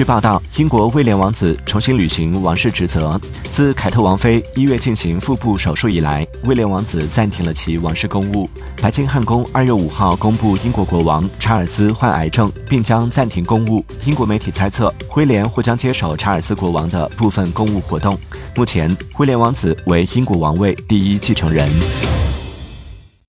据报道英国威廉王子重新履行王室职责自凯特王妃一月进行腹部手术以来威廉王子暂停了其王室公务白金汉宫二月五号公布英国国王查尔斯患癌症并将暂停公务英国媒体猜测威廉或将接手查尔斯国王的部分公务活动。目前威廉王子为英国王位第一继承人。